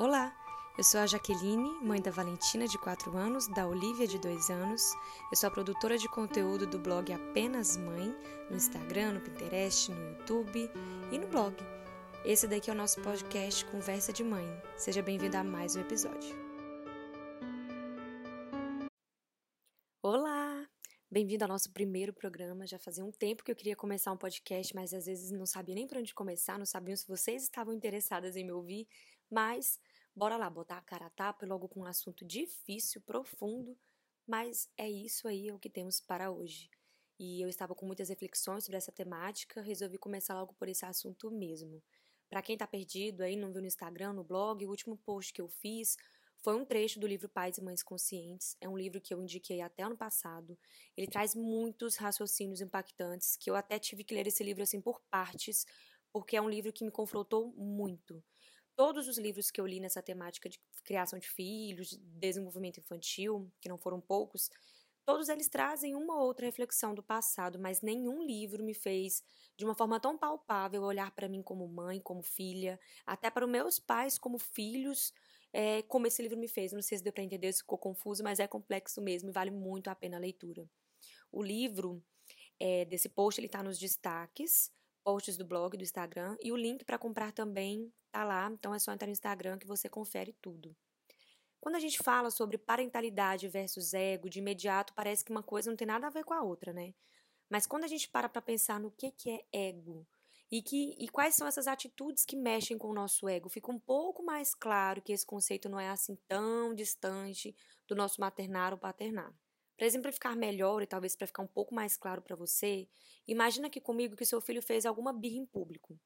Olá, eu sou a Jaqueline, mãe da Valentina, de 4 anos, da Olivia, de 2 anos. Eu sou a produtora de conteúdo do blog Apenas Mãe, no Instagram, no Pinterest, no YouTube e no blog. Esse daqui é o nosso podcast Conversa de Mãe. Seja bem-vindo a mais um episódio. Olá! Bem-vindo ao nosso primeiro programa. Já fazia um tempo que eu queria começar um podcast, mas às vezes não sabia nem para onde começar, não sabia se vocês estavam interessadas em me ouvir, mas bora lá botar a cara a tapa logo com um assunto difícil, profundo, mas é isso aí é o que temos para hoje. E eu estava com muitas reflexões sobre essa temática, resolvi começar logo por esse assunto mesmo. Para quem está perdido aí, não viu no Instagram, no blog, o último post que eu fiz foi um trecho do livro Pais e Mães Conscientes. É um livro que eu indiquei até ano passado. Ele traz muitos raciocínios impactantes, que eu até tive que ler esse livro assim por partes, porque é um livro que me confrontou muito. Todos os livros que eu li nessa temática de criação de filhos, de desenvolvimento infantil, que não foram poucos, todos eles trazem uma ou outra reflexão do passado, mas nenhum livro me fez de uma forma tão palpável olhar para mim como mãe, como filha, até para os meus pais como filhos, é, como esse livro me fez. Não sei se deu para entender, se ficou confuso, mas é complexo mesmo e vale muito a pena a leitura. O livro é, desse post ele está nos destaques, posts do blog, do Instagram, e o link para comprar também tá lá. Então é só entrar no Instagram que você confere tudo. Quando a gente fala sobre parentalidade versus ego, de imediato parece que uma coisa não tem nada a ver com a outra, né? Mas quando a gente para para pensar no que, que é ego, e, que, e quais são essas atitudes que mexem com o nosso ego. Fica um pouco mais claro que esse conceito não é assim tão distante do nosso maternar ou paternar. Para exemplificar melhor e talvez para ficar um pouco mais claro para você, imagina aqui comigo que seu filho fez alguma birra em público.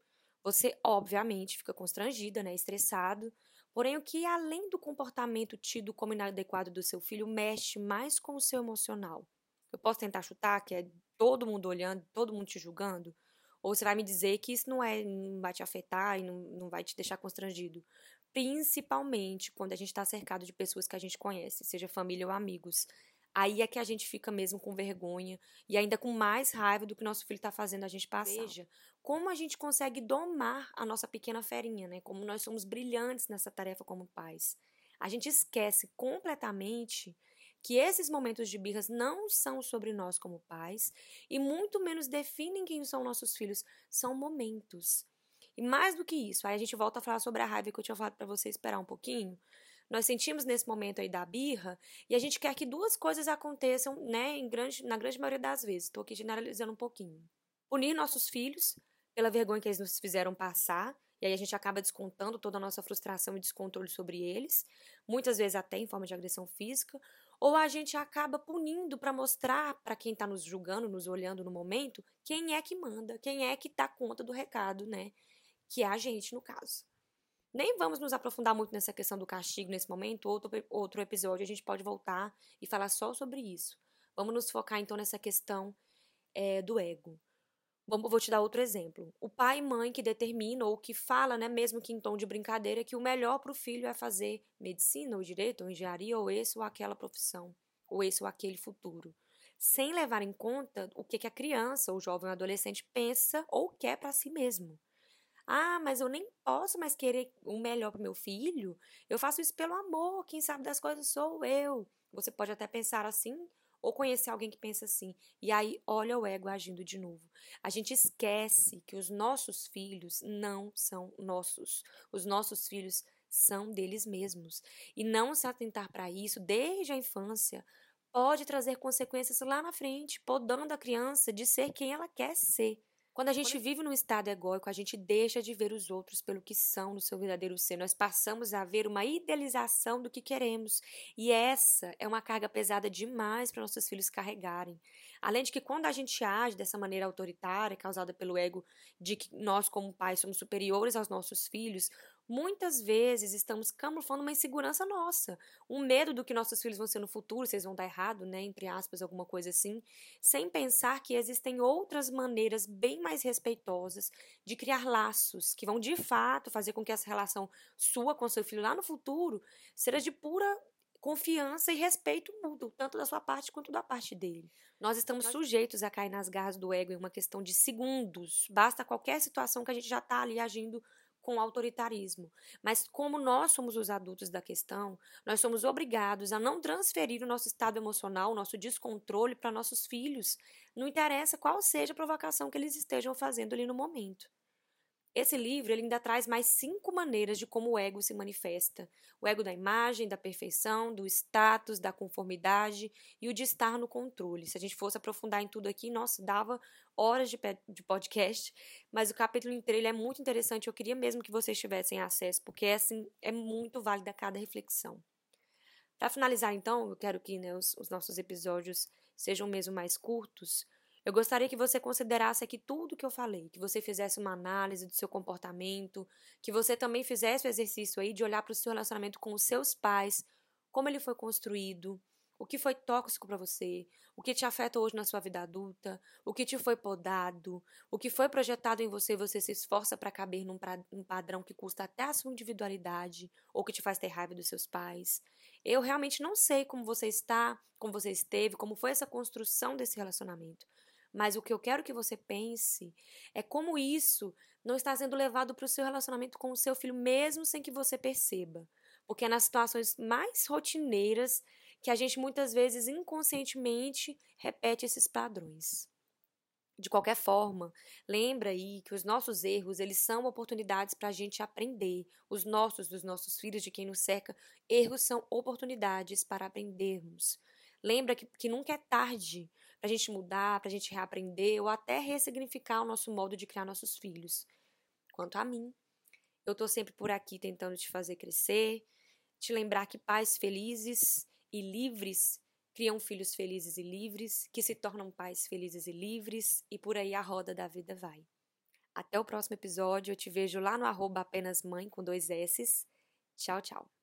Você, obviamente, fica constrangida, né, estressado, porém o que além do comportamento tido como inadequado do seu filho mexe mais com o seu emocional. Eu posso tentar chutar que é todo mundo olhando, todo mundo te julgando, ou você vai me dizer que isso não é, não vai te afetar e não, não vai te deixar constrangido. Principalmente quando a gente está cercado de pessoas que a gente conhece, seja família ou amigos. Aí é que a gente fica mesmo com vergonha e ainda com mais raiva do que nosso filho está fazendo a gente passar. Veja como a gente consegue domar a nossa pequena ferinha, né? Como nós somos brilhantes nessa tarefa como pais. A gente esquece completamente que esses momentos de birras não são sobre nós como pais e muito menos definem quem são nossos filhos, são momentos. E mais do que isso, aí a gente volta a falar sobre a raiva que eu tinha falado para você esperar um pouquinho. Nós sentimos nesse momento aí da birra e a gente quer que duas coisas aconteçam, né, em grande, na grande maioria das vezes. Estou aqui generalizando um pouquinho. Punir nossos filhos pela vergonha que eles nos fizeram passar e aí a gente acaba descontando toda a nossa frustração e descontrole sobre eles, muitas vezes até em forma de agressão física, ou a gente acaba punindo para mostrar para quem está nos julgando, nos olhando no momento, quem é que manda, quem é que dá conta do recado, né? Que é a gente, no caso. Nem vamos nos aprofundar muito nessa questão do castigo nesse momento, outro, outro episódio a gente pode voltar e falar só sobre isso. Vamos nos focar então nessa questão é, do ego. Vamos, vou te dar outro exemplo. O pai e mãe que determina ou que fala, né, mesmo que em tom de brincadeira, que o melhor para o filho é fazer medicina ou direito ou engenharia ou esse ou aquela profissão, ou esse ou aquele futuro, sem levar em conta o que, que a criança, o jovem ou adolescente pensa ou quer para si mesmo. Ah, mas eu nem posso mais querer o melhor para meu filho. Eu faço isso pelo amor. Quem sabe das coisas sou eu. Você pode até pensar assim, ou conhecer alguém que pensa assim. E aí, olha o ego agindo de novo. A gente esquece que os nossos filhos não são nossos. Os nossos filhos são deles mesmos. E não se atentar para isso desde a infância pode trazer consequências lá na frente, podando a criança de ser quem ela quer ser. Quando a gente vive num estado egóico, a gente deixa de ver os outros pelo que são no seu verdadeiro ser. Nós passamos a ver uma idealização do que queremos. E essa é uma carga pesada demais para nossos filhos carregarem. Além de que quando a gente age dessa maneira autoritária, causada pelo ego de que nós como pais somos superiores aos nossos filhos, muitas vezes estamos camuflando uma insegurança nossa, um medo do que nossos filhos vão ser no futuro, eles vão dar errado, né, entre aspas, alguma coisa assim, sem pensar que existem outras maneiras bem mais respeitosas de criar laços que vão de fato fazer com que essa relação sua com seu filho lá no futuro seja de pura confiança e respeito mútuo, tanto da sua parte quanto da parte dele. Nós estamos sujeitos a cair nas garras do ego em uma questão de segundos. Basta qualquer situação que a gente já está ali agindo com autoritarismo. Mas como nós somos os adultos da questão, nós somos obrigados a não transferir o nosso estado emocional, o nosso descontrole para nossos filhos. Não interessa qual seja a provocação que eles estejam fazendo ali no momento. Esse livro ele ainda traz mais cinco maneiras de como o ego se manifesta: o ego da imagem, da perfeição, do status, da conformidade e o de estar no controle. Se a gente fosse aprofundar em tudo aqui, nossa, dava horas de, de podcast, mas o capítulo inteiro é muito interessante. Eu queria mesmo que vocês tivessem acesso, porque assim, é muito válida cada reflexão. Para finalizar, então, eu quero que né, os, os nossos episódios sejam mesmo mais curtos. Eu gostaria que você considerasse aqui tudo que eu falei, que você fizesse uma análise do seu comportamento, que você também fizesse o exercício aí de olhar para o seu relacionamento com os seus pais, como ele foi construído, o que foi tóxico para você, o que te afeta hoje na sua vida adulta, o que te foi podado, o que foi projetado em você, você se esforça para caber num, pra, num padrão que custa até a sua individualidade ou que te faz ter raiva dos seus pais. Eu realmente não sei como você está, como você esteve, como foi essa construção desse relacionamento. Mas o que eu quero que você pense é como isso não está sendo levado para o seu relacionamento com o seu filho, mesmo sem que você perceba. Porque é nas situações mais rotineiras que a gente muitas vezes inconscientemente repete esses padrões. De qualquer forma, lembra aí que os nossos erros, eles são oportunidades para a gente aprender. Os nossos, dos nossos filhos, de quem nos cerca, erros são oportunidades para aprendermos. Lembra que, que nunca é tarde para a gente mudar, para a gente reaprender ou até ressignificar o nosso modo de criar nossos filhos. Quanto a mim, eu estou sempre por aqui tentando te fazer crescer, te lembrar que pais felizes e livres criam filhos felizes e livres, que se tornam pais felizes e livres, e por aí a roda da vida vai. Até o próximo episódio, eu te vejo lá no arroba apenas mãe com dois S's. Tchau, tchau.